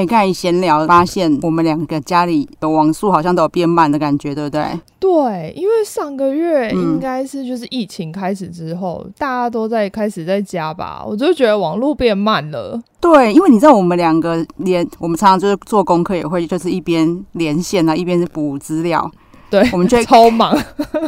哎，刚才闲聊发现，我们两个家里的网速好像都有变慢的感觉，对不对？对，因为上个月应该是就是疫情开始之后，嗯、大家都在开始在家吧，我就觉得网络变慢了。对，因为你知道我们两个连我们常常就是做功课也会就是一边连线啊，一边是补资料。对，我们就 超忙，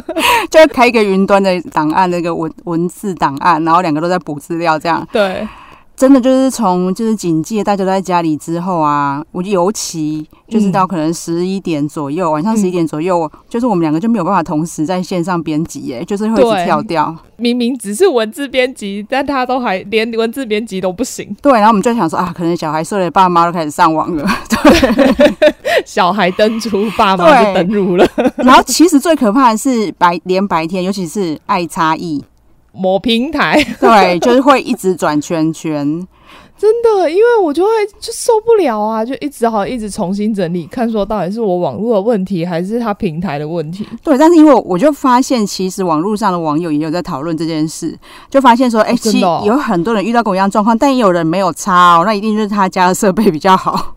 就开一个云端的档案，那个文文字档案，然后两个都在补资料，这样。对。真的就是从就是警戒，大家都在家里之后啊，我尤其就是到可能十一点左右，嗯、晚上十一点左右，嗯、就是我们两个就没有办法同时在线上编辑，哎，就是会一直跳掉。明明只是文字编辑，但他都还连文字编辑都不行。对，然后我们就想说啊，可能小孩睡了，爸妈都开始上网了。对，小孩登出，爸妈就登入了。然后其实最可怕的是白连白天，尤其是爱差异。某平台 对，就是会一直转圈圈，真的，因为我就会就受不了啊，就一直好一直重新整理，看说到底是我网络的问题，还是他平台的问题。对，但是因为我就发现，其实网络上的网友也有在讨论这件事，就发现说，哎、欸，其实有很多人遇到跟我一样状况，但也有人没有差哦，那一定就是他家的设备比较好。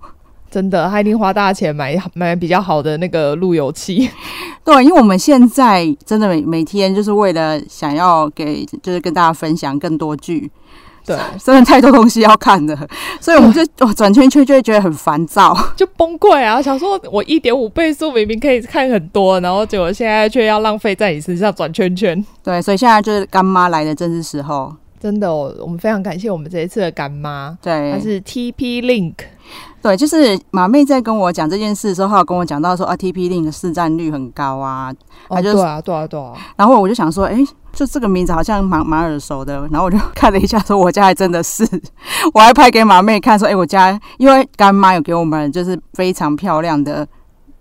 真的，他一定花大钱买买比较好的那个路由器。对，因为我们现在真的每每天就是为了想要给，就是跟大家分享更多剧，对，真的太多东西要看了，所以我们就哇 转圈圈就会觉得很烦躁，就崩溃啊！想说我一点五倍速明明可以看很多，然后结果现在却要浪费在你身上转圈圈。对，所以现在就是干妈来的正是时候。真的，我们非常感谢我们这一次的干妈，对，她是 TP Link。对，就是马妹在跟我讲这件事的时候，她有跟我讲到说啊，TP Link 的市占率很高啊，她就、哦、对啊，对啊，对啊。然后我就想说，哎，就这个名字好像蛮蛮耳熟的。然后我就 看了一下，说我家还真的是，我还拍给马妹看，说，哎，我家因为干妈有给我们就是非常漂亮的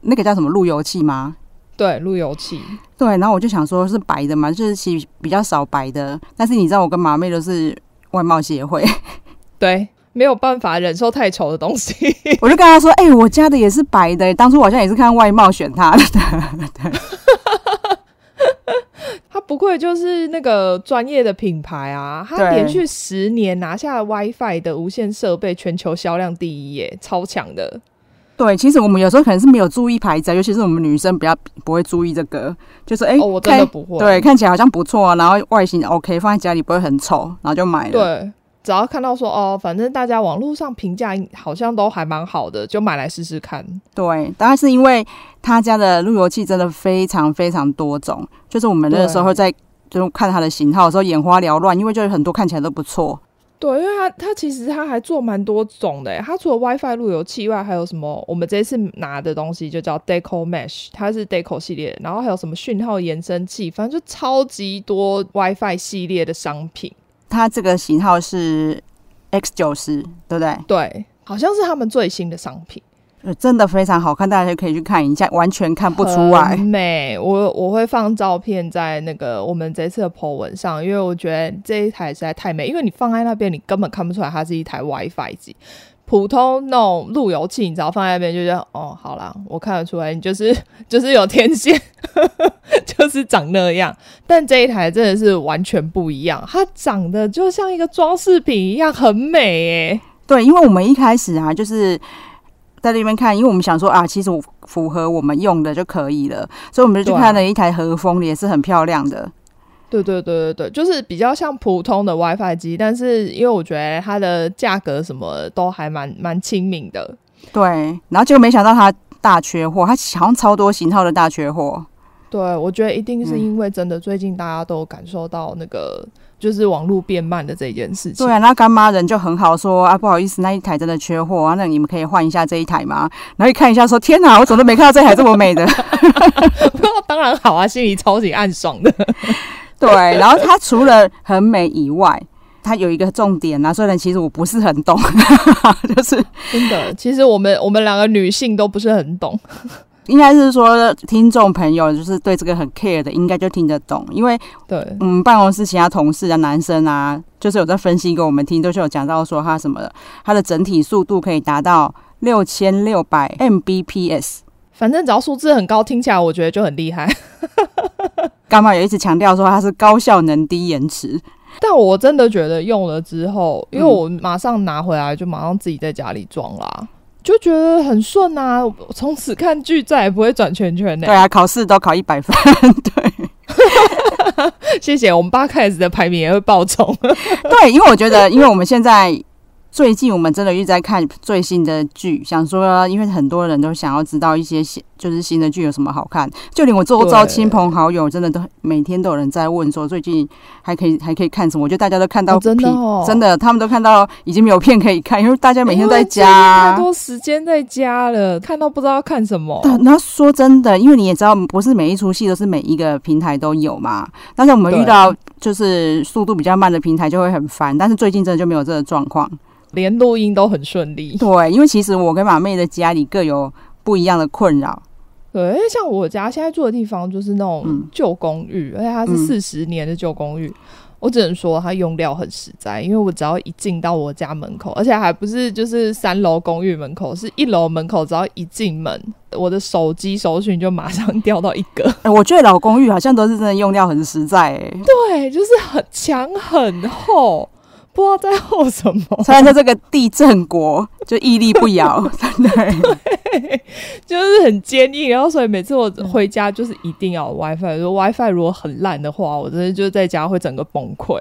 那个叫什么路由器吗？对，路由器。对，然后我就想说，是白的嘛，就是其实比较少白的。但是你知道，我跟马妹都是外貌协会，对。没有办法忍受太丑的东西，我就跟他说：“哎、欸，我家的也是白的，当初好像也是看外貌选他的。”对，他不愧就是那个专业的品牌啊！他连续十年拿下了 WiFi 的无线设备全球销量第一，耶，超强的。对，其实我们有时候可能是没有注意牌子，尤其是我们女生比较不会注意这个，就是哎，欸哦、我真的不会。对，看起来好像不错啊，然后外形 OK，放在家里不会很丑，然后就买了。对。只要看到说哦，反正大家网络上评价好像都还蛮好的，就买来试试看。对，当然是因为他家的路由器真的非常非常多种，就是我们那个时候在就看它的型号的时候眼花缭乱，因为就是很多看起来都不错。对，因为它它其实它还做蛮多种的，它除了 WiFi 路由器以外，还有什么？我们这次拿的东西就叫 Deco Mesh，它是 Deco 系列，然后还有什么讯号延伸器，反正就超级多 WiFi 系列的商品。它这个型号是 X 九十，对不对？对，好像是他们最新的商品，真的非常好看，大家就可以去看一下，完全看不出来。美，我我会放照片在那个我们这次的 po 文上，因为我觉得这一台实在太美，因为你放在那边，你根本看不出来它是一台 WiFi 机。普通那种路由器，你只要放在那边，就觉得哦，好啦，我看得出来，你就是 就是有天线，就是长那样。但这一台真的是完全不一样，它长得就像一个装饰品一样，很美诶。对，因为我们一开始啊，就是在那边看，因为我们想说啊，其实符合我们用的就可以了，所以我们就去看了一台和风，也是很漂亮的。对对对对对，就是比较像普通的 WiFi 机，但是因为我觉得它的价格什么都还蛮蛮亲民的。对，然后结果没想到它大缺货，它好像超多型号的大缺货。对，我觉得一定是因为真的最近大家都感受到那个就是网络变慢的这件事情。对啊，那干妈人就很好说啊，不好意思，那一台真的缺货啊，那你们可以换一下这一台吗？然后一看一下说，天哪，我怎么都没看到这台这么美的？当然好啊，心里超级暗爽的。对，然后它除了很美以外，它有一个重点啊。虽然其实我不是很懂，就是真的，其实我们我们两个女性都不是很懂。应该是说听众朋友就是对这个很 care 的，应该就听得懂。因为对，嗯，办公室其他同事啊，男生啊，就是有在分析给我们听，都是有讲到说他什么，的，他的整体速度可以达到六千六百 Mbps。反正只要数字很高，听起来我觉得就很厉害。干妈也一直强调说它是高效能低延迟，但我真的觉得用了之后，因为我马上拿回来就马上自己在家里装啦。就觉得很顺啊，从此看剧再也不会转圈圈呢。对啊，考试都考一百分，对。谢谢，我们八 K S 的排名也会爆冲。对，因为我觉得，因为我们现在。最近我们真的一直在看最新的剧，想说，因为很多人都想要知道一些新，就是新的剧有什么好看。就连我周遭亲朋好友，真的都每天都有人在问说，最近还可以还可以看什么？我觉得大家都看到、哦、真的、哦，真的，他们都看到已经没有片可以看，因为大家每天在家，太多时间在家了，看到不知道要看什么。对，那说真的，因为你也知道，不是每一出戏都是每一个平台都有嘛。但是我们遇到就是速度比较慢的平台就会很烦，但是最近真的就没有这个状况。连录音都很顺利，对，因为其实我跟马妹的家里各有不一样的困扰。对，像我家现在住的地方就是那种旧公寓，嗯、而且它是四十年的旧公寓，嗯。我只能说它用料很实在，因为我只要一进到我家门口，而且还不是就是三楼公寓门口，是一楼门口，只要一进门，我的手机搜寻就马上掉到一个。欸，我觉得老公寓好像都是真的用料很实在，欸，对，就是很墙很厚。不知道在吼什么，虽然说这个地震国就屹立不摇，对，对，就是很坚硬。然后所以每次我回家就是一定要 WiFi，如果 WiFi 如果很烂的话，我真的就在家会整个崩溃。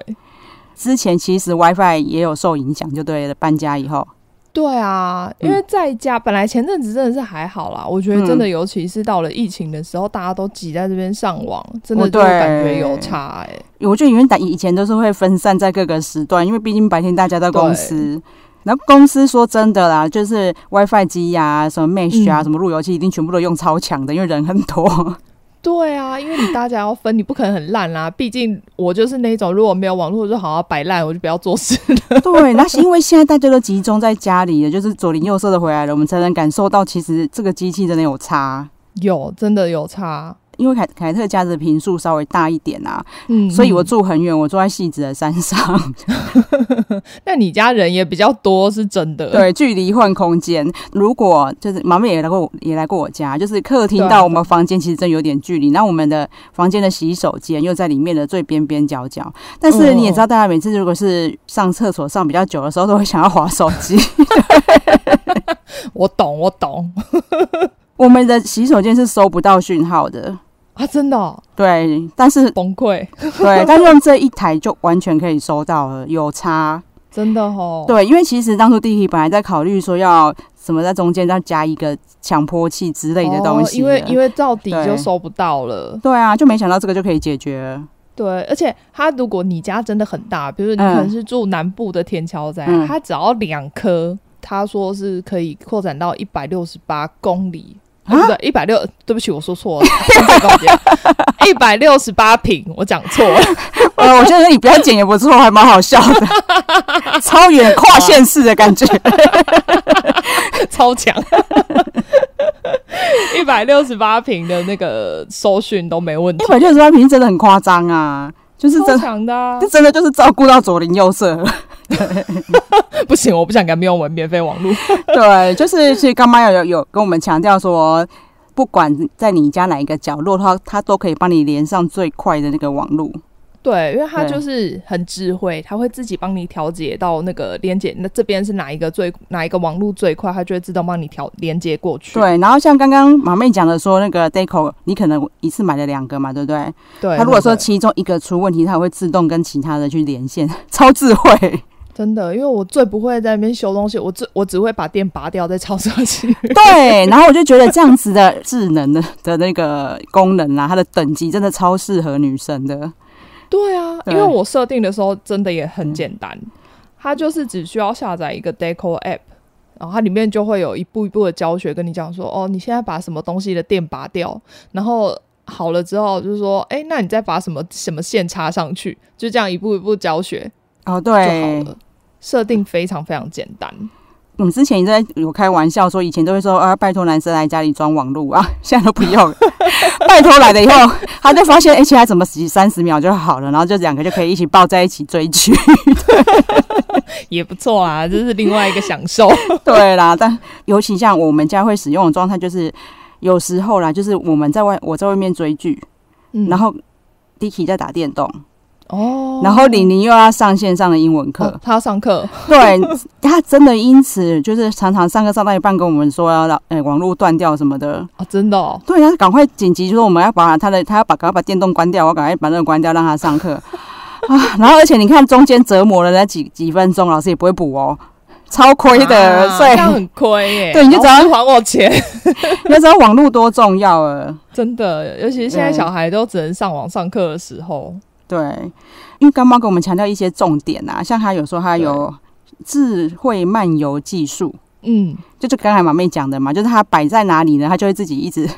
之前其实 WiFi 也有受影响，就对了，搬家以后。对啊，因为在家、嗯、本来前阵子真的是还好啦，我觉得真的，尤其是到了疫情的时候，嗯、大家都挤在这边上网，真的就感觉有差哎、欸。我觉得因为以前都是会分散在各个时段，因为毕竟白天大家在公司，然后公司说真的啦，就是 WiFi 机呀、啊、什么 Mesh 啊、嗯、什么路由器，一定全部都用超强的，因为人很多。对啊，因为你大家要分，你不可能很烂啦、啊。毕竟我就是那种，如果没有网络就好好摆烂，我就不要做事了。对，那是因为现在大家都集中在家里了，就是左邻右舍的回来了，我们才能感受到其实这个机器真的有差，有真的有差。因为凯凯特家的坪数稍微大一点啊，嗯，所以我住很远，我住在汐止的山上。那你家人也比较多，是真的。对，距离换空间。如果就是妈妈也来过，也来过我家，就是客厅到我们房间其实真有点距离。那我们的房间的洗手间又在里面的最边边角角。但是你也知道，大家每次如果是上厕所上比较久的时候，都会想要滑手机。我懂，我懂。我们的洗手间是收不到讯号的。啊，真的、哦、对，但是崩溃，对，但是用这一台就完全可以收到了，有差，真的哦。对，因为其实当初弟弟本来在考虑说要什么在中间再加一个强迫器之类的东西、哦，因为因为到底就收不到了对。对啊，就没想到这个就可以解决。对，而且它如果你家真的很大，比如说你可能是住南部的天桥仔，它、嗯、只要两颗，他说是可以扩展到一百六十八公里。对不对？一百六，对不起，我说错了。一百六十八平，我讲错了。呃，我觉得你不要剪也不错，还蛮好笑的，超远跨县市的感觉，超强。一百六十八平的那个搜寻都没问题。一百六十八平真的很夸张啊，就是真强的、啊，这真的就是照顾到左邻右舍。不行，我不想跟他们用我免费网络。对，就是其实刚妈有有有跟我们强调说，不管在你家哪一个角落，它它都可以帮你连上最快的那个网络。对，因为它就是很智慧，它会自己帮你调节到那个连接，那这边是哪一个最哪一个网络最快，它就会自动帮你调连接过去。对，然后像刚刚马妹讲的说，那个 Deco，你可能一次买了两个嘛，对不对？对。它如果说其中一个出问题，它会自动跟其他的去连线，超智慧。真的，因为我最不会在那边修东西，我只我只会把电拔掉再插上去。对，然后我就觉得这样子的智能的的那个功能啊，它的等级真的超适合女生的。对啊，因为我设定的时候真的也很简单，它就是只需要下载一个 Deco App，然后它里面就会有一步一步的教学跟你讲说，哦，你现在把什么东西的电拔掉，然后好了之后就是说，哎，那你再把什么什么线插上去，就这样一步一步教学。哦，对。设定非常非常简单。我们之前也在有开玩笑说，以前都会说啊，拜托男生来家里装网路啊，现在都不用。拜托来了以后，他就发现，哎、欸，怎么洗三十秒就好了，然后就两个就可以一起抱在一起追剧，也不错啊，这是另外一个享受。对啦，但尤其像我们家会使用的状态，就是有时候啦，就是我们在外，我在外面追剧、嗯，然后 Dicky 在打电动。哦，然后玲玲又要上线上的英文课，哦、他要上课，对，他真的因此就是常常上课上到一半跟我们说要让呃网络断掉什么的啊，真的、哦，对，他赶快紧急就说我们要把他的他要把赶快把电动关掉，我赶快把那个关掉让他上课 啊，然后而且你看中间折磨了那几几分钟，老师也不会补哦。超亏的，啊、所以很亏耶。对，你就只要还我钱，你就知道网络多重要了。真的，尤其是现在小孩都只能上网上课的时候。对，因为干妈给我们强调一些重点啊，像他有说他有智慧漫游技术，嗯，就就刚才马妹讲的嘛，就是他摆在哪里呢，他就会自己一直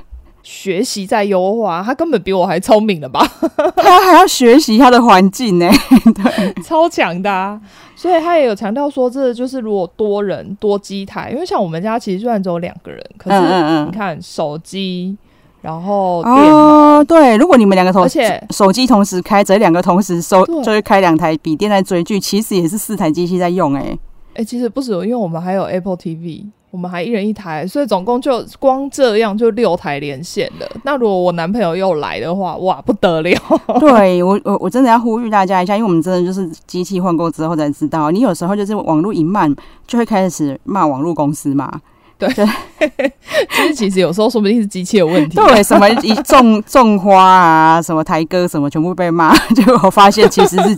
学习在优化。他根本比我还聪明了吧？他还要学习他的环境呢，对，超强的啊。所以他也有强调说，这就是如果多人多机台，因为像我们家其实虽然只有两个人，可是你看手机，然后哦，对，如果你们两个同，而且手机同时开着，两个同时收，就是开两台笔电在追剧，其实也是四台机器在用，哎，哎，其实不止，因为我们还有 Apple TV。我们还一人一台，所以总共就光这样就六台连线了。那如果我男朋友又来的话，哇，不得了！对我，我我真的要呼吁大家一下，因为我们真的就是机器换过之后才知道，你有时候就是网络一慢，就会开始骂网络公司嘛。对，其实其实有时候说不定是机器有问题。对，什么一种种花啊，什么台歌什么，全部被骂。结果我发现其实是，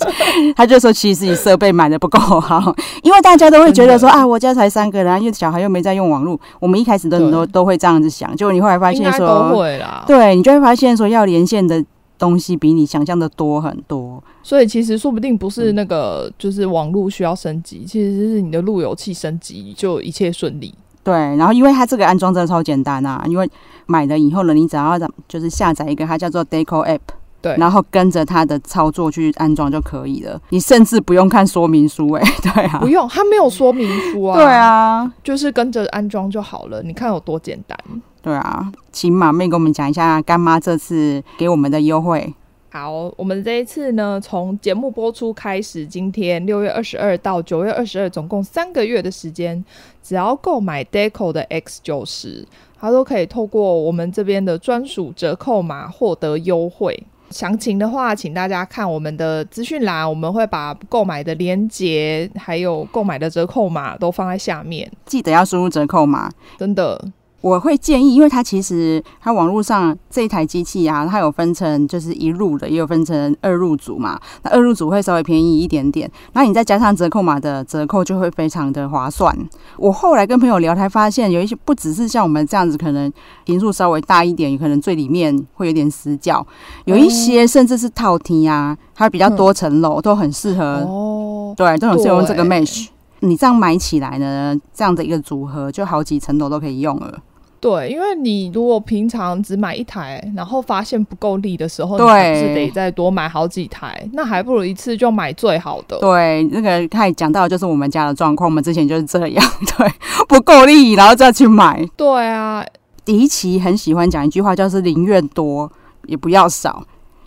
他就说其实你设备买的不够好，因为大家都会觉得说啊，我家才三个人，因为小孩又没在用网络。我们一开始都都都会这样子想，结果你后来发现说，都会啦。对，你就会发现说要连线的东西比你想象的多很多。所以其实说不定不是那个就是网络需要升级，其实是你的路由器升级就一切顺利。对，然后因为它这个安装真的超简单啊，因为买了以后呢，你只要就是下载一个它叫做 Deco App，对，然后跟着它的操作去安装就可以了，你甚至不用看说明书，欸，哎，对啊，不用，它没有说明书啊，对啊，就是跟着安装就好了，你看有多简单，对啊，请马妹给我们讲一下干妈这次给我们的优惠。好，我们这一次呢，从节目播出开始，今天六月二十二到九月二十二，总共三个月的时间，只要购买 Deco 的 X 九十，它都可以透过我们这边的专属折扣码获得优惠。详情的话，请大家看我们的资讯栏，我们会把购买的链接还有购买的折扣码都放在下面，记得要输入折扣码，真的。我会建议，因为它其实它网络上这一台机器啊，它有分成就是一入的，也有分成二入组嘛。那二入组会稍微便宜一点点，然后你再加上折扣码的折扣，就会非常的划算。我后来跟朋友聊，才发现有一些不只是像我们这样子，可能频数稍微大一点，可能最里面会有点死角，有一些甚至是套梯啊，它比较多层楼，都很适合哦。对，都很适合用这个 mesh。你这样买起来呢，这样的一个组合，就好几层楼都可以用了。对，因为你如果平常只买一台，然后发现不够力的时候，对，你是得再多买好几台，那还不如一次就买最好的。对，那个他也讲到，就是我们家的状况，我们之前就是这样，对，不够力，然后再去买。对啊，迪奇很喜欢讲一句话，就是宁愿多也不要少。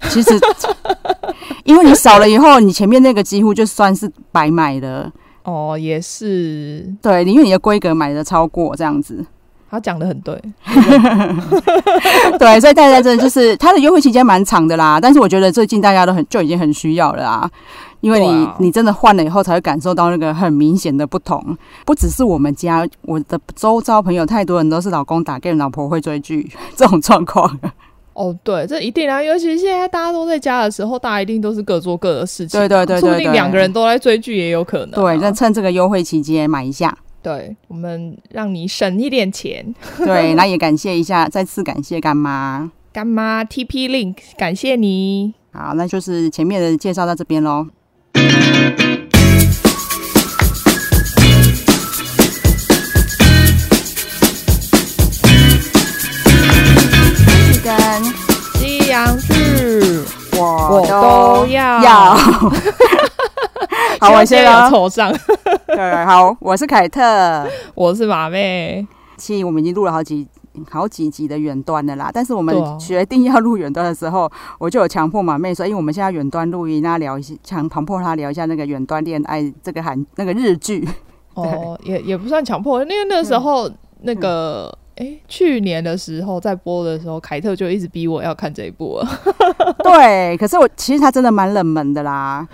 其实，因为你少了以后，你前面那个几乎就算是白买了。哦，也是。对，因为你的规格买的超过这样子。他讲的很对，对，所以大家真的就是他的优惠期间蛮长的啦。但是我觉得最近大家都很就已经很需要了啊，因为你你真的换了以后才会感受到那个很明显的不同。不只是我们家，我的周遭朋友太多人都是老公打 game，老婆会追剧这种状况。哦，对，这一定啊，尤其现在大家都在家的时候，大家一定都是各做各的事情。对对对对，说不定两个人都在追剧也有可能。对，那趁这个优惠期间买一下。对，我们让你省一点钱。对，那也感谢一下，再次感谢干妈。干妈 TP Link，感谢你。好，那就是前面的介绍到这边喽。跟西洋剧，我我都要。要 好，我先要头上。对，好，我是凯特，我是马妹。其实我们已经录了好几好几集的远端的啦，但是我们决定要录远端的时候，我就有强迫马妹说，因为我们现在远端录音，那聊一下，强强迫她聊一下那个远端恋爱这个韩那个日剧。哦，也也不算强迫，因为那个时候、嗯、那个哎、欸，去年的时候在播的时候，凯特就一直逼我要看这一部了。对，可是我其实它真的蛮冷门的啦。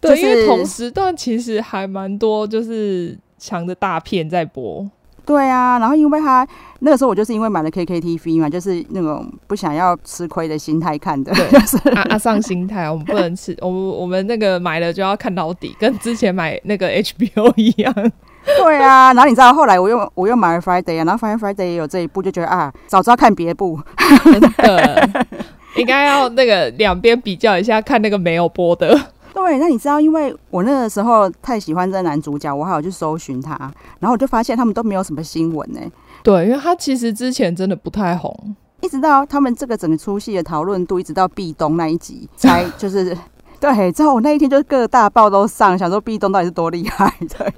对，就是、因为同时段其实还蛮多，就是强的大片在播。对啊，然后因为他那个时候我就是因为买了 KKTV 嘛，就是那种不想要吃亏的心态看的，对，就是阿阿上心态，我们不能吃，我们我们那个买了就要看到底，跟之前买那个 HBO 一样。对啊，然后你知道后来我又我又买了 Friday 啊，然后发现 Friday 也有这一部，就觉得啊，早知道看别部，真的应该要那个两边比较一下，看那个没有播的。对，那你知道，因为我那个时候太喜欢这个男主角，我还有去搜寻他，然后我就发现他们都没有什么新闻呢。对，因为他其实之前真的不太红，一直到他们这个整个出戏的讨论度，一直到壁咚那一集才 就是对。之后我那一天就是各大报都上，想说壁咚到底是多厉害。对，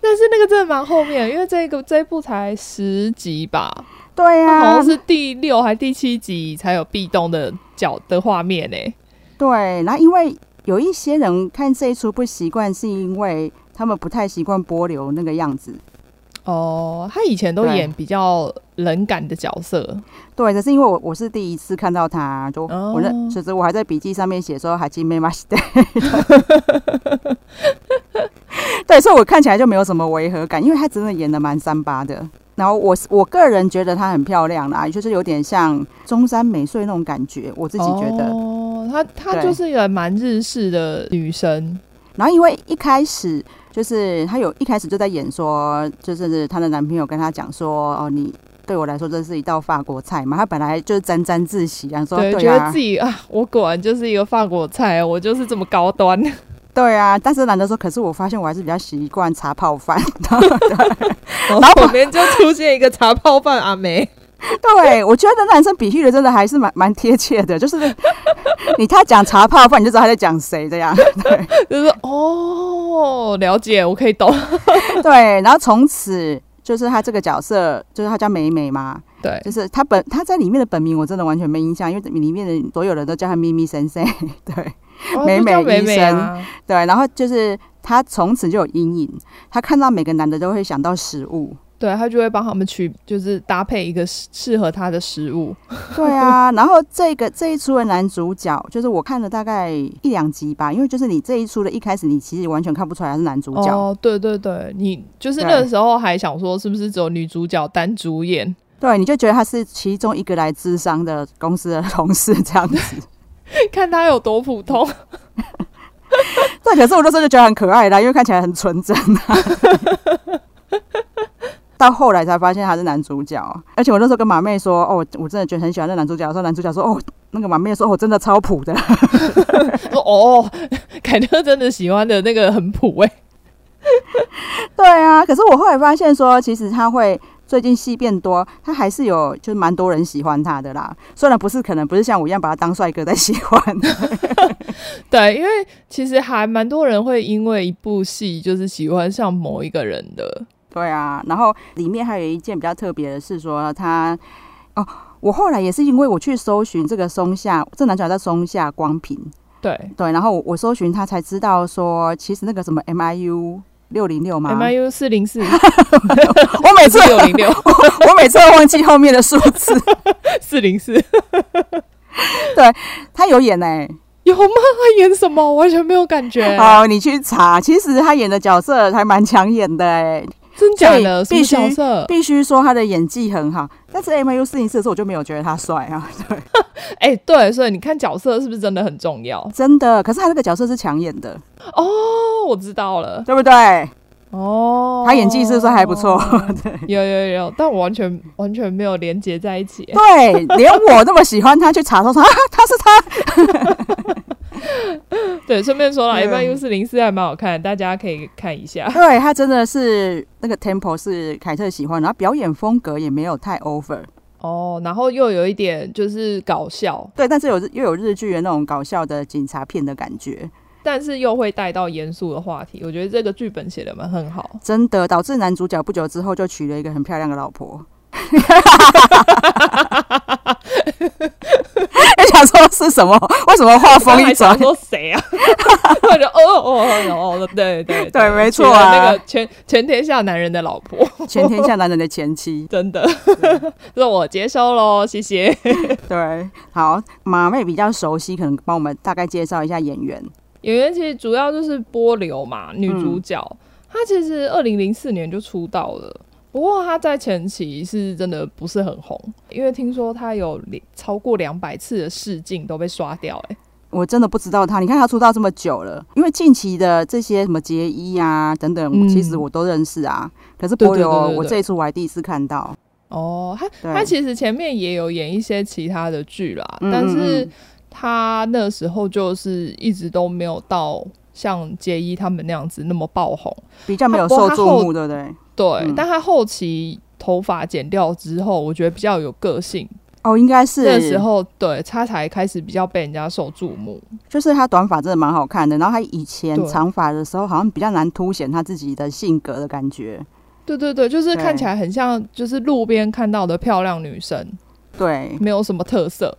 但是那个真的蛮后面，因为这个这一部才十集吧？对呀、啊，好像是第六还第七集才有壁咚的角的画面呢。对，然后因为。有一些人看这一出不习惯，是因为他们不太习惯波流那个样子。哦，他以前都演比较冷感的角色。对，可是因为我我是第一次看到他，就、哦、我那其实我还在笔记上面写说还记没嘛？对，对，所以我看起来就没有什么违和感，因为他真的演的蛮三八的。然后我我个人觉得她很漂亮啦，就是有点像中山美穗那种感觉，我自己觉得。哦，她她就是一个蛮日式的女生。然后因为一开始就是她有一开始就在演说，就是她的男朋友跟她讲说，哦，你对我来说这是一道法国菜嘛。她本来就是沾沾自喜啊，说对，对啊，觉得自己啊，我果然就是一个法国菜，我就是这么高端。对啊，但是男的说，可是我发现我还是比较习惯茶泡饭。然后旁边就出现一个茶泡饭阿梅。对，我觉得男生比喻的真的还是蛮蛮贴切的，就是 你他讲茶泡饭，你就知道他在讲谁这样。对，就是哦，了解，我可以懂。对，然后从此就是他这个角色，就是他叫美美嘛。对，就是他本他在里面的本名我真的完全没印象，因为里面的所有人都叫他咪咪先生。对。美美医生，对，然后就是他从此就有阴影，他看到每个男的都会想到食物，对，他就会帮他们取，就是搭配一个适合他的食物。对啊，然后这个这一出的男主角，就是我看了大概一两集吧，因为就是你这一出的一开始，你其实完全看不出来他是男主角。哦，对对对，你就是那个时候还想说是不是只有女主角单主演？对，你就觉得他是其中一个来智商的公司的同事这样子。看他有多普通，对，可是我那时候就觉得很可爱啦，因为看起来很纯真啊。到后来才发现他是男主角，而且我那时候跟马妹说：“哦，我真的觉得很喜欢那男主角。”说男主角说：“哦，那个马妹说，哦，真的超普的。”说：“哦，凯特真的喜欢的那个很普哎。”对啊，可是我后来发现说，其实他会。最近戏变多，他还是有就是蛮多人喜欢他的啦。虽然不是可能不是像我一样把他当帅哥在喜欢，对，因为其实还蛮多人会因为一部戏就是喜欢上某一个人的。对啊，然后里面还有一件比较特别的是说他哦，我后来也是因为我去搜寻这个松下，这男主角叫松下光平，对对，然后我搜寻他才知道说，其实那个什么 MIU。六零六吗？MIU 四零四，我每次六零六，我每次都忘记后面的数字。四零四，对，他有演呢、欸，有吗？他演什么？我完全没有感觉。好，你去查，其实他演的角色还蛮抢眼的哎、欸。真假的？必须必须说他的演技很好，但是 M U 四零四的时候我就没有觉得他帅啊。对，哎、欸，对，所以你看角色是不是真的很重要？真的，可是他那个角色是抢眼的哦，我知道了，对不对？哦，他演技是不是还不错？对，有有有，但我完全完全没有连接在一起。对，连我那么喜欢他，去查说说啊，他是他。对，顺便说了，一般 U 四零四还蛮好看，大家可以看一下。对，它真的是那个 tempo 是凯特喜欢，然后表演风格也没有太 over 哦，然后又有一点就是搞笑，对，但是有又有日剧的那种搞笑的警察片的感觉，但是又会带到严肃的话题。我觉得这个剧本写的蛮很好，真的导致男主角不久之后就娶了一个很漂亮的老婆。你 想说是什么？为什么画风一转？说谁啊？我就哦哦哦哦，对对对，没错啊，那个全全天下男人的老婆，全天下男人的前妻，真的，这我接收喽，谢谢。对，好，马妹比较熟悉，可能帮我们大概介绍一下演员。演员其实主要就是波流嘛，女主角，嗯、她其实二零零四年就出道了。不过他在前期是真的不是很红，因为听说他有超过两百次的试镜都被刷掉，欸。哎，我真的不知道他。你看他出道这么久了，因为近期的这些什么结衣啊等等，嗯、其实我都认识啊。可是波流，我这一次我还第一次看到。哦，他他其实前面也有演一些其他的剧啦，嗯嗯嗯，但是他那时候就是一直都没有到像杰一他们那样子那么爆红，比较没有受注目，对不对？对，嗯、但他后期头发剪掉之后，我觉得比较有个性哦，应该是那时候，对他才开始比较被人家受注目。就是他短发真的蛮好看的，然后他以前长发的时候，好像比较难凸显他自己的性格的感觉。对对对，就是看起来很像，就是路边看到的漂亮女生，对，没有什么特色。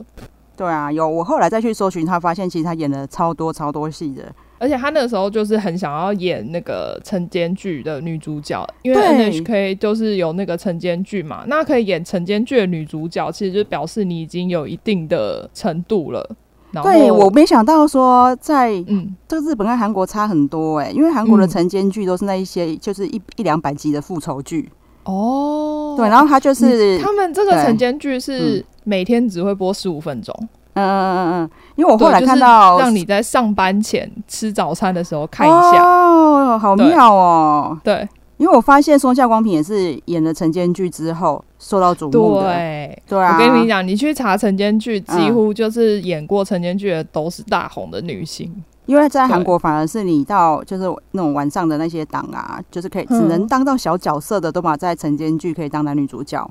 对啊，有我后来再去搜寻他，发现其实他演了超多超多戏的。而且他那个时候就是很想要演那个晨间剧的女主角，因为 NHK 就是有那个晨间剧嘛，那可以演晨间剧的女主角，其实就表示你已经有一定的程度了。对，我没想到说在嗯，这个日本跟韩国差很多哎、欸，因为韩国的晨间剧都是那一些就是一一两百集的复仇剧。哦，对，然后他就是他们这个晨间剧是每天只会播十五分钟。嗯嗯嗯嗯，因为我后来看到，让你在上班前吃早餐的时候看一下哦，好妙哦。对，因为我发现松下光平也是演了晨间剧之后受到瞩目的。对，对啊。我跟你讲，你去查晨间剧，几乎就是演过晨间剧的都是大红的女星。因为在韩国反而是你到就是那种晚上的那些档啊，就是可以只能当到小角色的，都把在晨间剧可以当男女主角。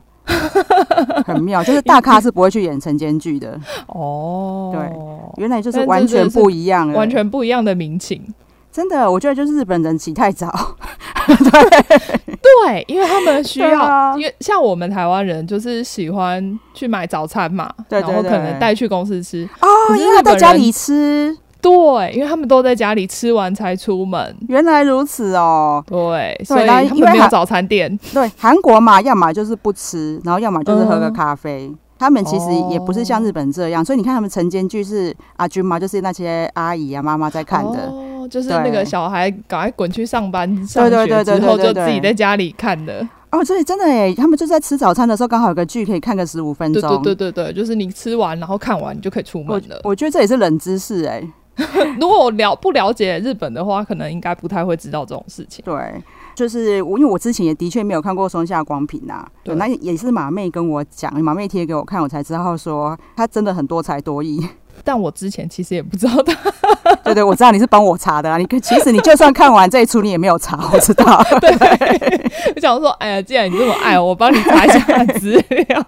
很妙，就是 大咖是不会去演晨间剧的哦。对，原来就是完全不一样，完全不一样的民情。真的，我觉得就是日本人起太早。对 对，因为他们需要，啊、因为像我们台湾人就是喜欢去买早餐嘛，然后可能带去公司吃哦，因为他在家里吃。对，因为他们都在家里吃完才出门。原来如此哦。对，所以他们没有早餐店。对，韩国嘛，要么就是不吃，然后要么就是喝个咖啡。嗯、他们其实也不是像日本这样，哦、所以你看他们晨间剧是阿君嘛，就是那些阿姨啊、妈妈在看的。哦，就是那个小孩赶快滚去上班上学之后，就自己在家里看的。哦，所以真的哎，他们就在吃早餐的时候，刚好有个剧可以看个十五分钟。对对对对对，就是你吃完然后看完，你就可以出门了。我，我觉得这也是冷知识哎。如果我了不了解日本的话，可能应该不太会知道这种事情。对，就是我，因为我之前也的确没有看过松下光平呐。对，那也是马妹跟我讲，马妹贴给我看，我才知道说他真的很多才多艺。但我之前其实也不知道他。对对，我知道你是帮我查的啊。你其实你就算看完这一出，你也没有查，我知道。对，我想说，哎呀，既然你这么爱我，我帮你查一下资料。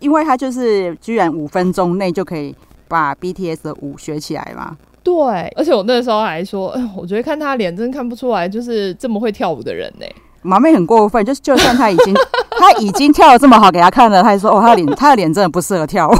因为他就是居然五分钟内就可以。把 BTS 的舞学起来嘛？对，而且我那时候还说，哎，我觉得看他脸真看不出来，就是这么会跳舞的人呢。马妹很过分，就是就算他已经 他已经跳的这么好给他看了，他还说哦，他的脸他的脸真的不适合跳舞。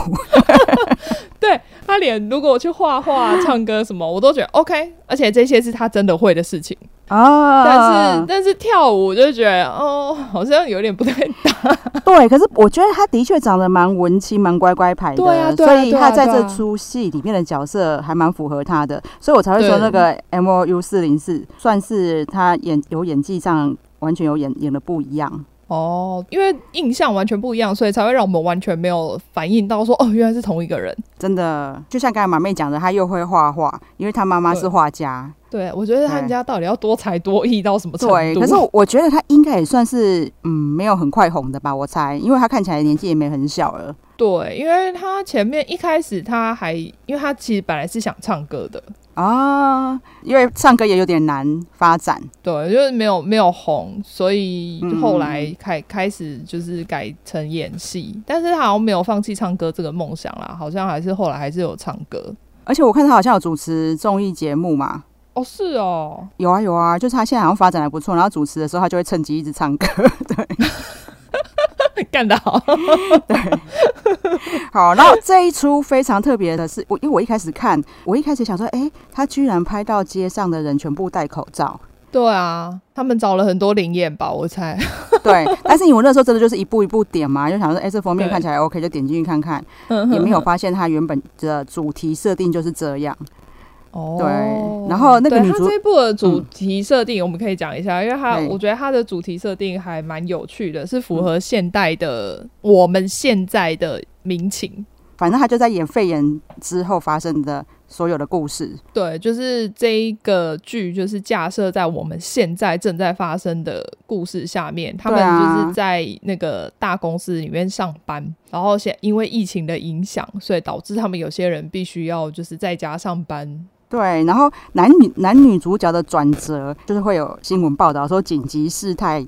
对。他脸如果去画画、唱歌什么，我都觉得 OK，而且这些是他真的会的事情啊。但是但是跳舞，就觉得哦，好像有点不太搭。对，可是我觉得他的确长得蛮文青、蛮乖乖牌的，对啊，对啊，所以他在这出戏里面的角色还蛮符合他的，所以我才会说那个 M O U 四零四算是他演有演技上完全有演演的不一样。哦，因为印象完全不一样，所以才会让我们完全没有反应到说，哦，原来是同一个人。真的，就像刚才马妹讲的，她又会画画，因为她妈妈是画家。对，我觉得他们家到底要多才多艺到什么程度？对，可是我觉得他应该也算是，嗯，没有很快红的吧，我猜，因为他看起来年纪也没很小了。对，因为他前面一开始他还，因为他其实本来是想唱歌的。啊，因为唱歌也有点难发展，对，就是没有没有红，所以后来开开始就是改成演戏，嗯、但是他好像没有放弃唱歌这个梦想啦，好像还是后来还是有唱歌，而且我看他好像有主持综艺节目嘛，哦，是哦，有啊有啊，就是他现在好像发展还不错，然后主持的时候他就会趁机一直唱歌，对。干得好。对，好。然后这一出非常特别的是，我因为我一开始看，我一开始想说，哎、欸，他居然拍到街上的人全部戴口罩。对啊，他们找了很多灵验吧，我猜。对，但是因为我那时候真的就是一步一步点嘛，就想说，哎、欸，这封面看起来 OK，就点进去看看，也没有发现它原本的主题设定就是这样。哦，对，然后那个女主这一部的主题设定，我们可以讲一下，嗯、因为他我觉得他的主题设定还蛮有趣的，是符合现代的、嗯、我们现在的民情。反正他就在演肺炎之后发生的所有的故事。对，就是这一个剧，就是架设在我们现在正在发生的故事下面。他们就是在那个大公司里面上班，然后现因为疫情的影响，所以导致他们有些人必须要就是在家上班。对，然后男女男女主角的转折，就是会有新闻报道说紧急事态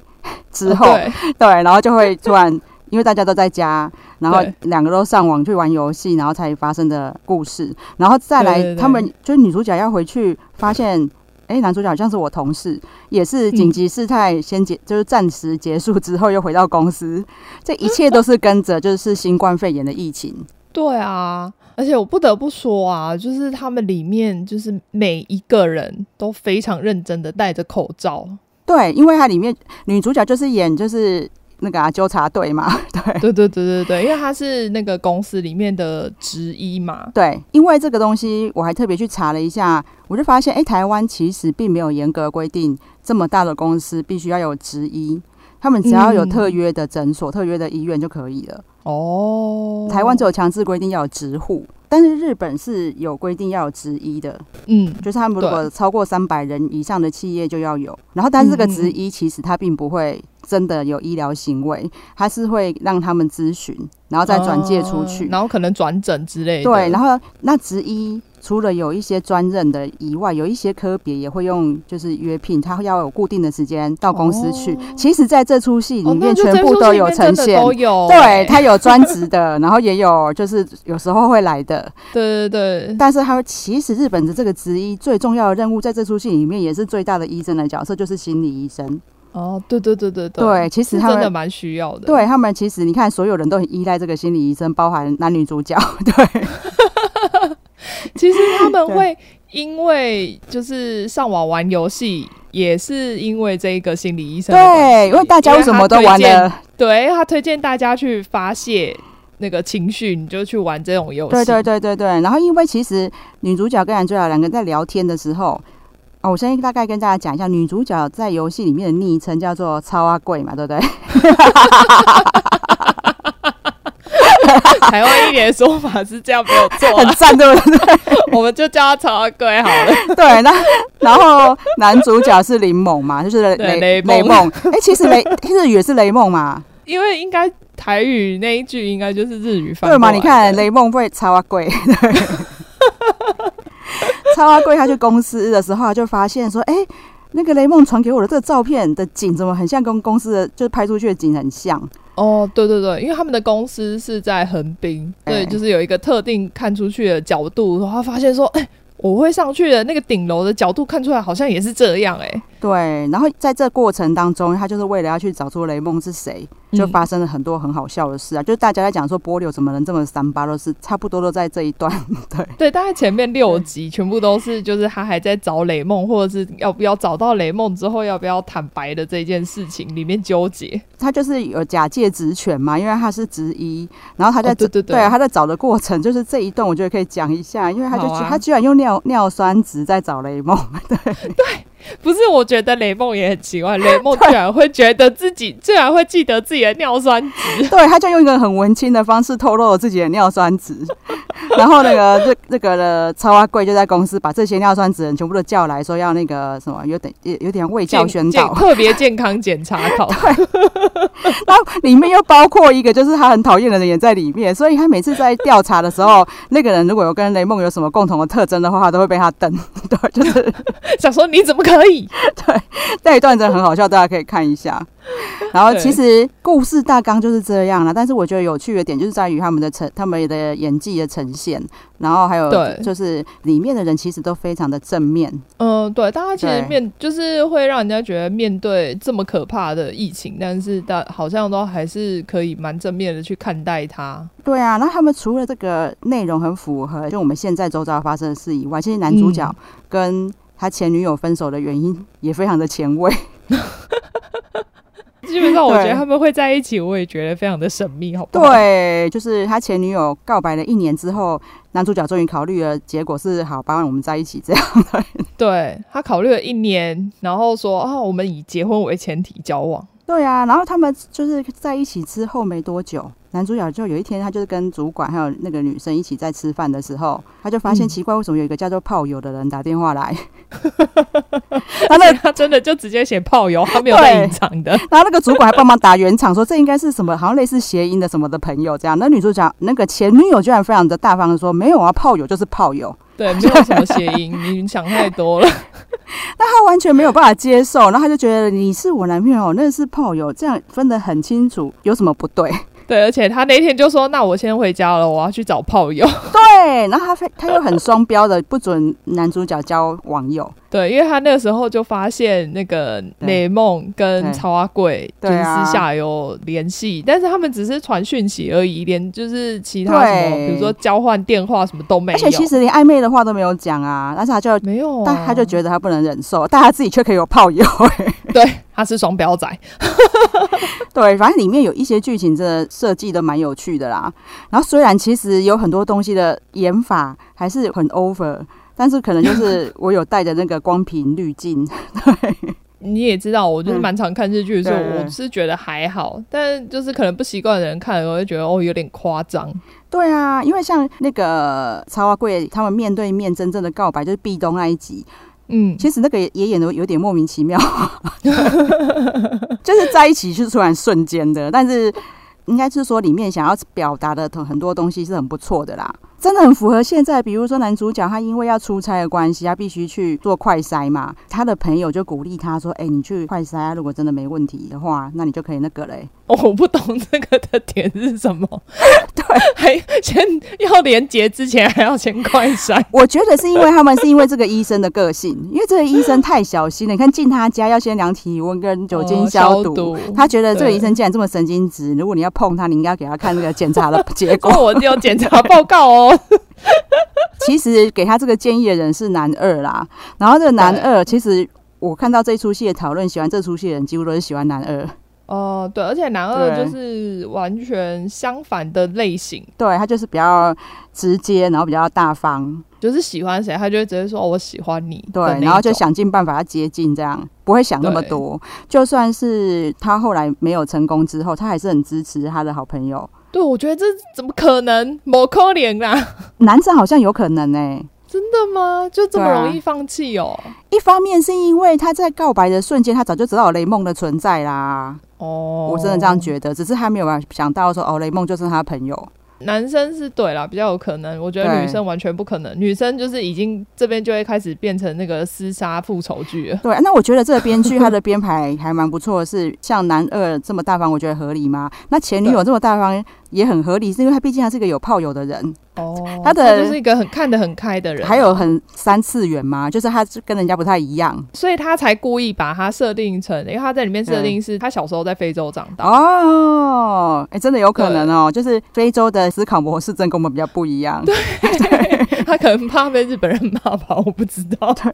之后，对，对，然后就会突然因为大家都在家，然后两个都上网去玩游戏，然后才发生的故事，然后再来他们就是女主角要回去发现，哎，男主角好像是我同事，也是紧急事态先结，就是暂时结束之后又回到公司，这一切都是跟着就是新冠肺炎的疫情。对啊。而且我不得不说啊，就是他们里面就是每一个人都非常认真的戴着口罩。对，因为它里面女主角就是演就是那个啊纠察队嘛。对，对对对对对，因为她是那个公司里面的职医嘛。对，因为这个东西我还特别去查了一下，我就发现，哎，台湾其实并没有严格规定这么大的公司必须要有职医，他们只要有特约的诊所、嗯、特约的医院就可以了。哦，台湾只有强制规定要有职护，但是日本是有规定要有职医的。嗯，就是他们如果超过三百人以上的企业就要有。然后，但是这个职医其实他并不会真的有医疗行为，他是会让他们咨询，然后再转介出去，哦、然后可能转诊之类的。对，然后那职医。除了有一些专任的以外，有一些科别也会用，就是约聘，他要有固定的时间到公司去。哦、其实，在这出戏里面，全部都有呈现，都有。对，他有专职的，然后也有就是有时候会来的。对对对。但是，他其实日本的这个职医最重要的任务，在这出戏里面也是最大的医生的角色，就是心理医生。哦，对对对对对。对，其实他们真的蛮需要的。对他们，其实你看，所有人都很依赖这个心理医生，包含男女主角。对。其实他们会因为就是上网玩游戏，也是因为这个心理医生。对，因为大家为什么都玩的？对，他推荐大家去发泄那个情绪，你就去玩这种游戏。对对对对对。然后，因为其实女主角跟男主角两个人在聊天的时候，哦，我先大概跟大家讲一下，女主角在游戏里面的昵称叫做“超阿贵”嘛，对不对？台湾一点说法是这样没有错，很赞，对不对？我们就叫他曹阿贵好了。对，那然后男主角是雷梦嘛，就是雷雷梦。哎、欸，其实雷日语也是雷梦嘛，因为应该台语那一句应该就是日语翻。对嘛？你看雷梦会曹阿贵，对。曹阿贵他去公司的时候就发现说，哎、欸，那个雷梦传给我的这个照片的景怎么很像跟公司的，就是拍出去的景很像。哦，对对对，因为他们的公司是在横滨，对，就是有一个特定看出去的角度，然后发现说，哎，我会上去的那个顶楼的角度看出来好像也是这样，哎，对，然后在这过程当中，他就是为了要去找出雷梦是谁。就发生了很多很好笑的事啊！嗯、就是大家在讲说波流怎么能这么三八，都是差不多都在这一段。对对，大概前面六集全部都是，就是他还在找雷梦，或者是要不要找到雷梦之后要不要坦白的这件事情里面纠结。他就是有假借职权嘛，因为他是职一，然后他在、哦、对对对，对他在找的过程，就是这一段我觉得可以讲一下，因为他就、啊、他居然用尿尿酸值在找雷梦，对 对。不是，我觉得雷梦也很奇怪，雷梦居然会觉得自己居然会记得自己的尿酸值，对，他就用一个很文青的方式透露了自己的尿酸值，然后那个这这个的超阿贵就在公司把这些尿酸值人全部都叫来说要那个什么，有点有点卫教宣导，特别健康检查考，对，然后里面又包括一个就是他很讨厌的人也在里面，所以他每次在调查的时候，那个人如果有跟雷梦有什么共同的特征的话，他都会被他瞪，对，就是想说你怎么可。可以，对，那一段真的很好笑，大家可以看一下。然后其实故事大纲就是这样了，但是我觉得有趣的点就是在于他们的呈，他们的演技的呈现，然后还有对就是里面的人其实都非常的正面。嗯，对，大家其实面就是会让人家觉得面对这么可怕的疫情，但是大好像都还是可以蛮正面的去看待它。对啊，那他们除了这个内容很符合就我们现在周遭发生的事以外，其实男主角跟他前女友分手的原因也非常的前卫。基本上，我觉得他们会在一起，我也觉得非常的神秘，好不好？对，就是他前女友告白了一年之后，男主角终于考虑了，结果是好，帮我们在一起这样的。对，他考虑了一年，然后说啊，我们以结婚为前提交往。对啊，然后他们就是在一起之后没多久，男主角就有一天，他就是跟主管还有那个女生一起在吃饭的时候，他就发现奇怪，为什么有一个叫做炮友的人打电话来？他那他真的就直接写炮友，他没有 在隐藏的。然后那个主管还帮忙打圆场，说这应该是什么，好像类似谐音的什么的朋友这样。那女主角那个前女友居然非常的大方的说，没有啊，炮友就是炮友。对，没有什么谐音，你想太多了。那他完全没有办法接受，然后他就觉得你是我男朋友，那是炮友，这样分得很清楚，有什么不对？对，而且他那天就说：“那我先回家了，我要去找炮友。”对，然后他他又很双标的，不准男主角交网友。对，因为他那个时候就发现那个雷梦跟曹阿贵就是私下有联系，但是他们只是传讯息而已，连就是其他什么，比如说交换电话什么都没有。而且其实连暧昧的话都没有讲啊，但是他就没有，但他就觉得他不能忍受，但他自己却可以有炮友。对，他是双标仔。对，反正里面有一些剧情真的设计的蛮有趣的啦。然后虽然其实有很多东西的演法还是很 over。但是可能就是 我有带着那个光频滤镜，对，你也知道，我就是蛮常看日剧的时候，我是觉得还好，但就是可能不习惯的人看，我会觉得哦有点夸张。对啊，因为像那个曹阿贵他们面对面真正的告白，就是壁咚那一集，嗯，其实那个也演的有点莫名其妙，就是在一起是突然瞬间的，但是应该是说里面想要表达的很多东西是很不错的啦。真的很符合现在，比如说男主角他因为要出差的关系，他必须去做快筛嘛。他的朋友就鼓励他说：“哎、欸，你去快筛啊，如果真的没问题的话，那你就可以那个嘞。”哦，我不懂这个的点是什么？对，还先要连结之前还要先快筛。我觉得是因为他们是因为这个医生的个性，因为这个医生太小心了。你看进他家要先量体温跟酒精消毒，哦、消毒，他觉得这个医生既然这么神经质，如果你要碰他，你应该给他看那个检查的结果。哦、我有检查报告哦。其实给他这个建议的人是男二啦，然后这个男二，其实我看到这出戏的讨论，喜欢这出戏的人几乎都是喜欢男二。哦、呃，对，而且男二就是完全相反的类型，对，他就是比较直接，然后比较大方，就是喜欢谁，他就会直接说、哦、我喜欢你，对，然后就想尽办法要接近，这样不会想那么多。就算是他后来没有成功之后，他还是很支持他的好朋友。对，我觉得这怎么可能？某可能啦！男生好像有可能呢、欸。真的吗？就这么容易放弃哦、喔啊？一方面是因为他在告白的瞬间，他早就知道雷梦的存在啦。哦，我真的这样觉得，只是他没有想到说，哦，雷梦就是他朋友。男生是对啦，比较有可能。我觉得女生完全不可能，女生就是已经这边就会开始变成那个厮杀复仇剧了。对，那我觉得这个编剧他的编排还蛮不错的，是像男二这么大方，我觉得合理吗？那前女友这么大方也很合理，是因为他毕竟他是一个有炮友的人。哦，他的他就是一个很看得很开的人，还有很三次元嘛，就是他跟人家不太一样，所以他才故意把他设定成，因为他在里面设定是他小时候在非洲长大。哦，哎、欸，真的有可能哦，就是非洲的思考模式真跟我们比较不一样。对他可能怕被日本人骂吧，我不知道。对，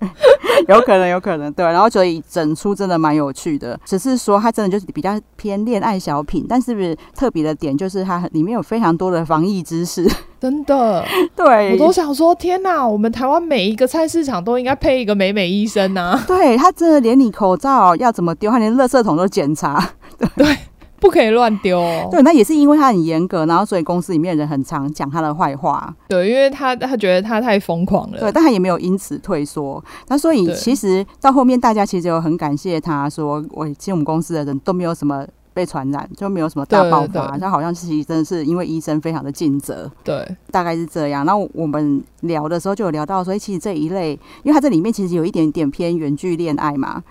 有可能，有可能。对，然后所以整出真的蛮有趣的，只是说他真的就是比较偏恋爱小品，但是不是特别的点就是它里面有非常多的防疫知识。真的，对，我都想说，天哪！我们台湾每一个菜市场都应该配一个美美医生啊！对，他真的连你口罩要怎么丢，他连垃圾桶都检查，对，对不可以乱丢哦。对，那也是因为他很严格，然后所以公司里面的人很常讲他的坏话。对，因为他他觉得他太疯狂了。对，但他也没有因此退缩。那所以其实到后面，大家其实有很感谢他说，我其实我们公司的人都没有什么。被传染就没有什么大爆发，他好像其实真的是因为医生非常的尽责，对，大概是这样。那我们聊的时候就有聊到说，其实这一类，因为它这里面其实有一点点偏远距恋爱嘛，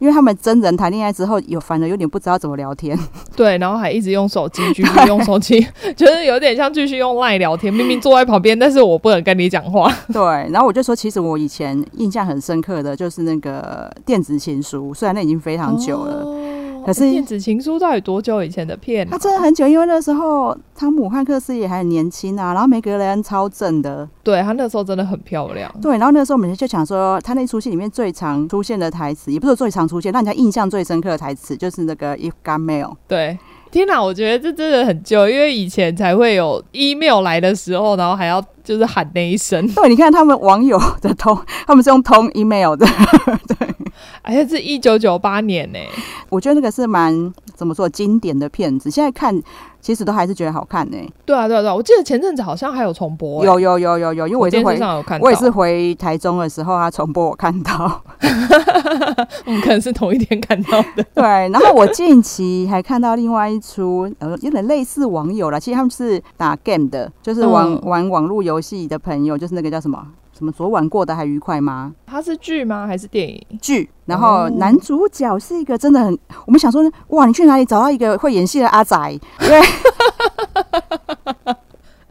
因为他们真人谈恋爱之后，有反而有点不知道怎么聊天。对，然后还一直用手机，继续用手机，就是有点像继续用 LINE 聊天。明明坐在旁边，但是我不能跟你讲话。对，然后我就说，其实我以前印象很深刻的就是那个电子情书，虽然那已经非常久了。哦可是电子情书到底多久以前的片？他真的很久，因为那时候汤姆汉克斯也还很年轻啊，然后梅格雷恩超正的，对，他那时候真的很漂亮。对，然后那时候我们就想说，他那出戏里面最常出现的台词，也不是最常出现，让人家印象最深刻的台词，就是那个 If God mail。对，天哪，我觉得这真的很旧，因为以前才会有 email 来的时候，然后还要就是喊那一声。对，你看他们网友的通，他们是用通 email 的，对。而且是一九九八年呢，我觉得那个是蛮怎么说经典的片子，现在看。其实都还是觉得好看呢、欸。对啊，对啊，对啊！我记得前阵子好像还有重播、欸。有有有有有，因为我也是回上有看，我也是回台中的时候，他重播我看到。我们可能是同一天看到的。对，然后我近期还看到另外一出，呃，有点类似网友啦，其实他们是打 game 的，就是玩、嗯、玩网络游戏的朋友，就是那个叫什么？什么昨晚过得还愉快吗？它是剧吗？还是电影？剧。然后男主角是一个真的很，我们想说，哇，你去哪里找到一个会演戏的阿仔？对。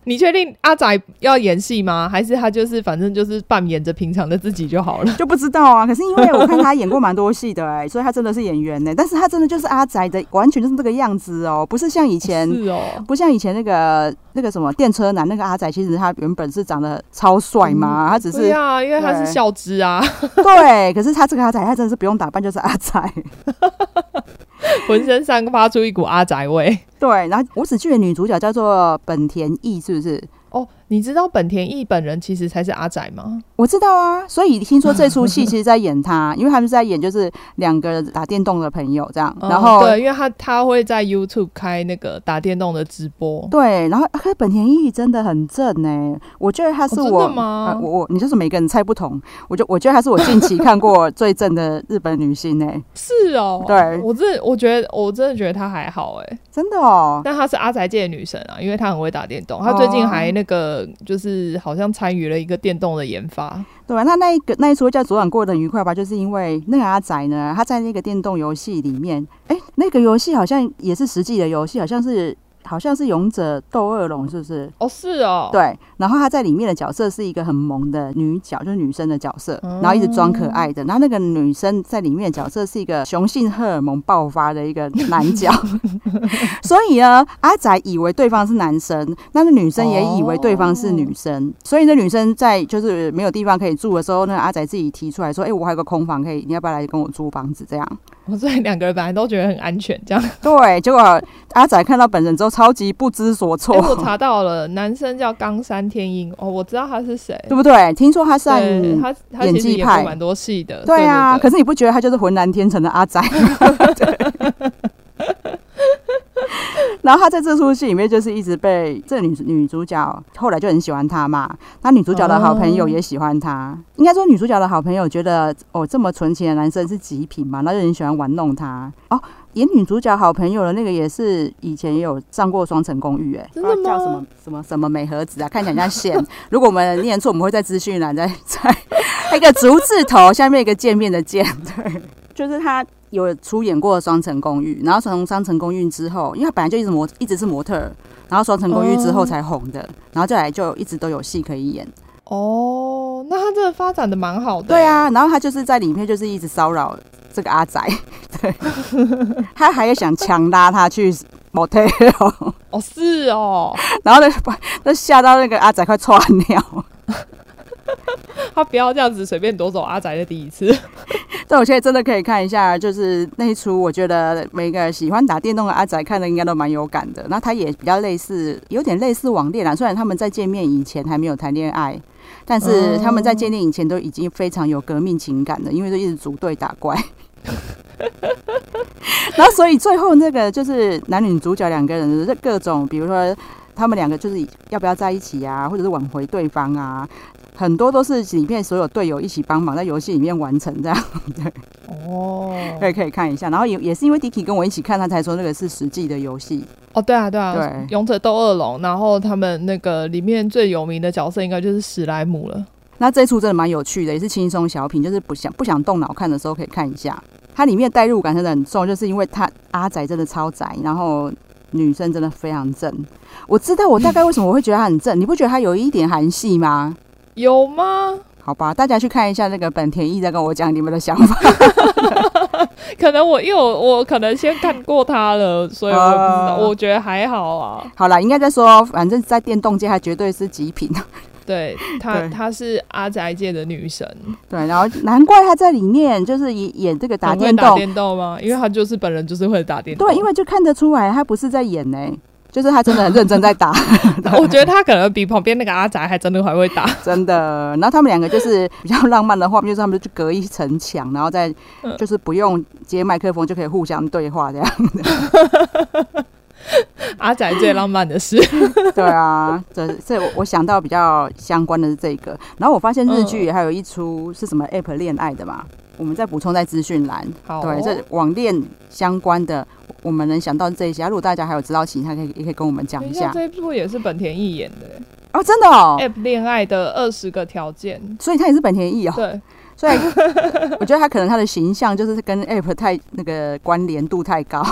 你确定阿仔要演戏吗？还是他就是反正就是扮演着平常的自己就好了？就不知道啊。可是因为我看他演过蛮多戏的哎、欸，所以他真的是演员呢、欸。但是他真的就是阿仔的，完全就是这个样子哦、喔，不是像以前，是哦，不像以前那个那个什么电车男那个阿仔，其实他原本是长得超帅嘛、嗯，他只是对啊，因为他是孝之啊。对，可是他这个阿仔，他真的是不用打扮就是阿宅。浑身散发出一股阿宅味。对，然后我只记得女主角叫做本田翼，是不是？哦。你知道本田翼本人其实才是阿仔吗？我知道啊，所以听说这出戏 其实在演他，因为他们是在演就是两个打电动的朋友这样。然后、嗯、对，因为他他会在 YouTube 开那个打电动的直播。对，然后可是本田翼真的很正呢、欸，我觉得他是我，哦、真的吗？呃、我我你就是每个人猜不同，我就我觉得他是我近期看过最正的日本女星呢、欸。是哦，对我真我觉得我真的觉得她还好哎、欸，真的哦。但她是阿宅界的女神啊，因为她很会打电动，她最近还那个。就是好像参与了一个电动的研发，对吧，那那一个那一出叫昨晚过得很愉快吧？就是因为那个阿仔呢，他在那个电动游戏里面，哎、那个游戏好像也是实际的游戏，好像是。好像是勇者斗恶龙，是不是？哦，是哦。对，然后他在里面的角色是一个很萌的女角，就是女生的角色，嗯、然后一直装可爱的。然后那个女生在里面的角色是一个雄性荷尔蒙爆发的一个男角，所以呢，阿仔以为对方是男生，那个女生也以为对方是女生，哦、所以那女生在就是没有地方可以住的时候，那个阿仔自己提出来说：“哎、欸，我还有个空房可以，你要不要来跟我租房子？”这样。所以两个人本来都觉得很安全，这样 对。结果阿仔看到本人之后，超级不知所措。我查到了，男生叫冈山天音哦，我知道他是谁，对不对？听说他是他他演技派，蛮多戏的。对啊可是你不觉得他就是浑然天成的阿仔？对然后他在这出戏里面就是一直被这女女主角后来就很喜欢他嘛，那女主角的好朋友也喜欢他。应该说女主角的好朋友觉得哦，这么纯情的男生是极品嘛，那就很喜欢玩弄他。哦，演女主角好朋友的那个也是以前也有上过《双城公寓》哎，真的吗？叫什么什么什么美和子啊？看起来像线。如果我们念错，我们会在资讯栏再再 一个竹字头下面一个见面的见，对，就是他。有出演过《双城公寓》，然后从《双城公寓》之后，因为他本来就一直模一直是模特，然后《双城公寓》之后才红的，然后再来就一直都有戏可以演。哦，那他这个发展的蛮好的。对啊，然后他就是在里面就是一直骚扰这个阿仔，对，他还想强拉他去 motel。哦，是哦，然后呢，那吓到那个阿仔快窜尿。他不要这样子随便夺走阿宅的第一次。但我现在真的可以看一下，就是那一出，我觉得每个喜欢打电动的阿宅看的应该都蛮有感的。那他也比较类似，有点类似网恋啦。虽然他们在见面以前还没有谈恋爱，但是他们在见面以前都已经非常有革命情感了，因为都一直组队打怪。然后所以最后那个就是男女主角两个人的各种，比如说他们两个就是要不要在一起啊，或者是挽回对方啊。很多都是里面所有队友一起帮忙在游戏里面完成这样，对哦，可以可以看一下。然后也也是因为 Dicky 跟我一起看，他才说那个是实际的游戏哦。对啊对啊，对，勇者斗恶龙，然后他们那个里面最有名的角色应该就是史莱姆了。那这一出真的蛮有趣的，也是轻松小品，就是不想不想动脑看的时候可以看一下。它里面代入感真的很重，就是因为他阿宅真的超宅，然后女生真的非常正。我知道我大概为什么我会觉得他很正，你不觉得他有一点韩系吗？有吗？好吧，大家去看一下那个本田翼，再跟我讲你们的想法。可能我因为我我可能先看过他了，所以我也不知道。Uh, 我觉得还好啊。好啦，应该在说，反正在电动界，他绝对是极品。对他，她是阿宅界的女神。对，然后难怪他在里面就是演演这个打电动。打电动吗？因为他就是本人就是会打电动。对，因为就看得出来他不是在演呢、欸。就是他真的很认真在打，我觉得他可能比旁边那个阿宅还真的还会打，真的。然后他们两个就是比较浪漫的画面，就是他们就隔一层墙，然后再就是不用接麦克风就可以互相对话这样的。阿宅最浪漫的事，对啊，这这我想到比较相关的是这个。然后我发现日剧还有一出是什么 App 恋爱的嘛，我们再补充在资讯栏。好，对，这网恋相关的。我们能想到这一些，如果大家还有知道其他，可以也可以跟我们讲一下。这一部也是本田翼演的哦，真的哦。App 恋爱的二十个条件，所以他也是本田翼哦。对，所以 我觉得他可能他的形象就是跟 App 太那个关联度太高，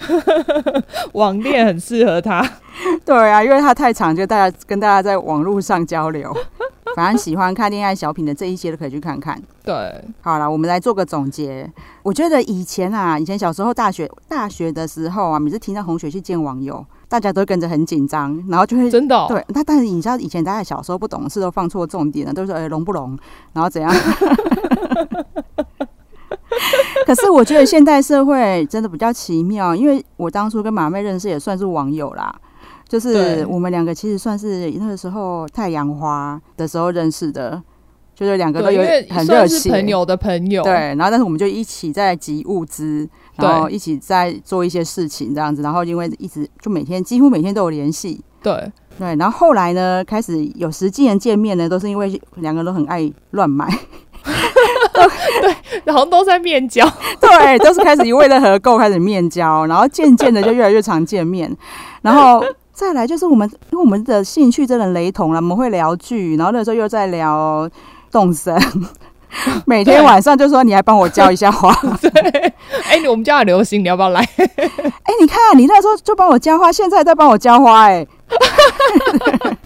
网恋很适合他。对啊，因为他太长，就大家跟大家在网络上交流。反正喜欢看恋爱小品的这一些都可以去看看。对，好了，我们来做个总结。我觉得以前啊，以前小时候大学大学的时候啊，每次听到同学去见网友，大家都跟着很紧张，然后就会真的、哦、对。那但是你知道，以前大家小时候不懂事，都放错重点了，都说哎龙不聋，然后怎样？可是我觉得现代社会真的比较奇妙，因为我当初跟马妹认识也算是网友啦。就是我们两个其实算是那个时候太阳花的时候认识的，就是两个都有很热情朋友的朋友，对。然后但是我们就一起在集物资，然后一起在做一些事情这样子。然后因为一直就每天几乎每天都有联系，对对。然后后来呢，开始有实际人见面呢，都是因为两个人都很爱乱买，对，然后都在面交，对，都是开始一味的合购开始面交，然后渐渐的就越来越常见面，然后。再来就是我们，因为我们的兴趣真的雷同了，我们会聊剧，然后那时候又在聊动森，每天晚上就说你来帮我浇一下花。对，哎、欸，我们家很流行，你要不要来？哎、欸，你看你那时候就帮我浇花，现在在帮我浇花、欸，哎，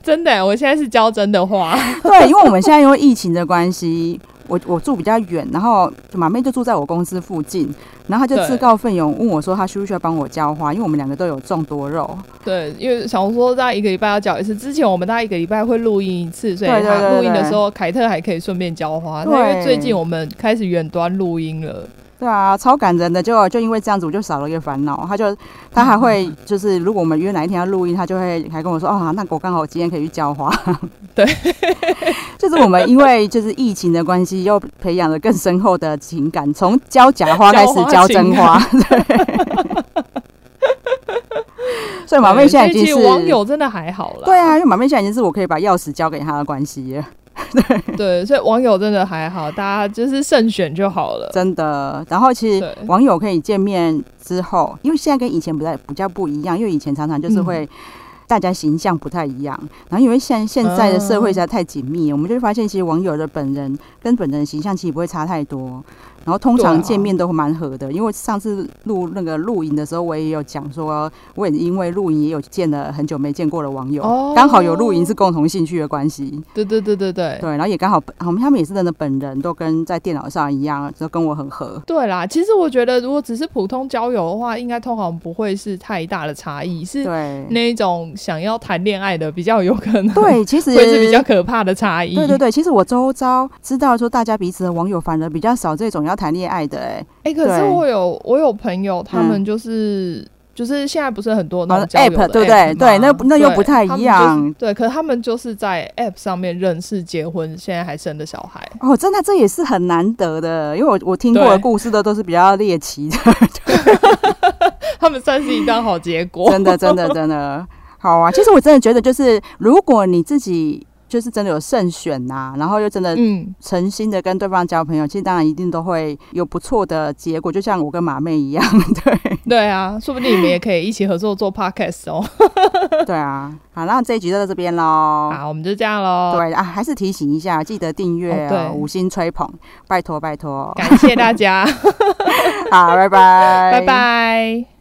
真的，我现在是浇真的花。对，因为我们现在因为疫情的关系。我我住比较远，然后马妹就住在我公司附近，然后她就自告奋勇问我说，她需不需要帮我浇花？因为我们两个都有种多肉。对，因为想说大概一个礼拜要浇一次，之前我们大概一个礼拜会录音一次，所以她录音的时候凯特还可以顺便浇花。因为最近我们开始远端录音了。对啊，超感人的，就就因为这样子，我就少了一个烦恼。他就他还会就是，如果我们约哪一天要录音，他就会还跟我说，哦，那我刚好今天可以去浇花。对，就是我们因为就是疫情的关系，又培养了更深厚的情感，从浇假花开始浇真花。对，所以马妹现在已经是网友，真的还好了。对啊，因为马妹现在已经是我可以把钥匙交给他的关系了。对。对，所以网友真的还好，大家就是慎选就好了，真的。然后其实网友可以见面之后，因为现在跟以前不太比较不一样，因为以前常常就是会大家形象不太一样，然后因为现现在的社会实在太紧密，我们就会发现其实网友的本人跟本人的形象其实不会差太多。然后通常见面都会蛮合的，因为上次录那个录影的时候，我也有讲说，我也因为录影也有见了很久没见过的网友，刚好有录影是共同兴趣的关系。对对对对对对，然后也刚好我们他们也是真的本人都跟在电脑上一样，都跟我很合。对啦，其实我觉得如果只是普通交友的话，应该通常不会是太大的差异，是那一种想要谈恋爱的比较有可能。对，其实会是比较可怕的差异。对对对，其实我周遭知道说大家彼此的网友反而比较少这种要。谈恋爱的哎、欸、哎、欸，可是我有我有朋友，他们就是、嗯、就是现在不是很多那种 app, 对不对？对，那那又不太一样。对，对，可是他们就是在 app 上面认识、结婚，现在还生的小孩。哦，真的，这也是很难得的，因为我我听过的故事的都是比较猎奇的。他们算是一段好结果，真的，真的，真的好啊！其实我真的觉得，就是如果你自己。就是真的有慎选呐、啊，然后又真的嗯诚心的跟对方交朋友，嗯、其实当然一定都会有不错的结果，就像我跟马妹一样，对对啊，说不定你们也可以一起合作做 podcast 哦。对啊，好，那这一集就到这边喽。好，我们就这样喽。对啊，还是提醒一下，记得订阅、五星吹捧，拜托拜托，感谢大家。好，拜拜，拜拜。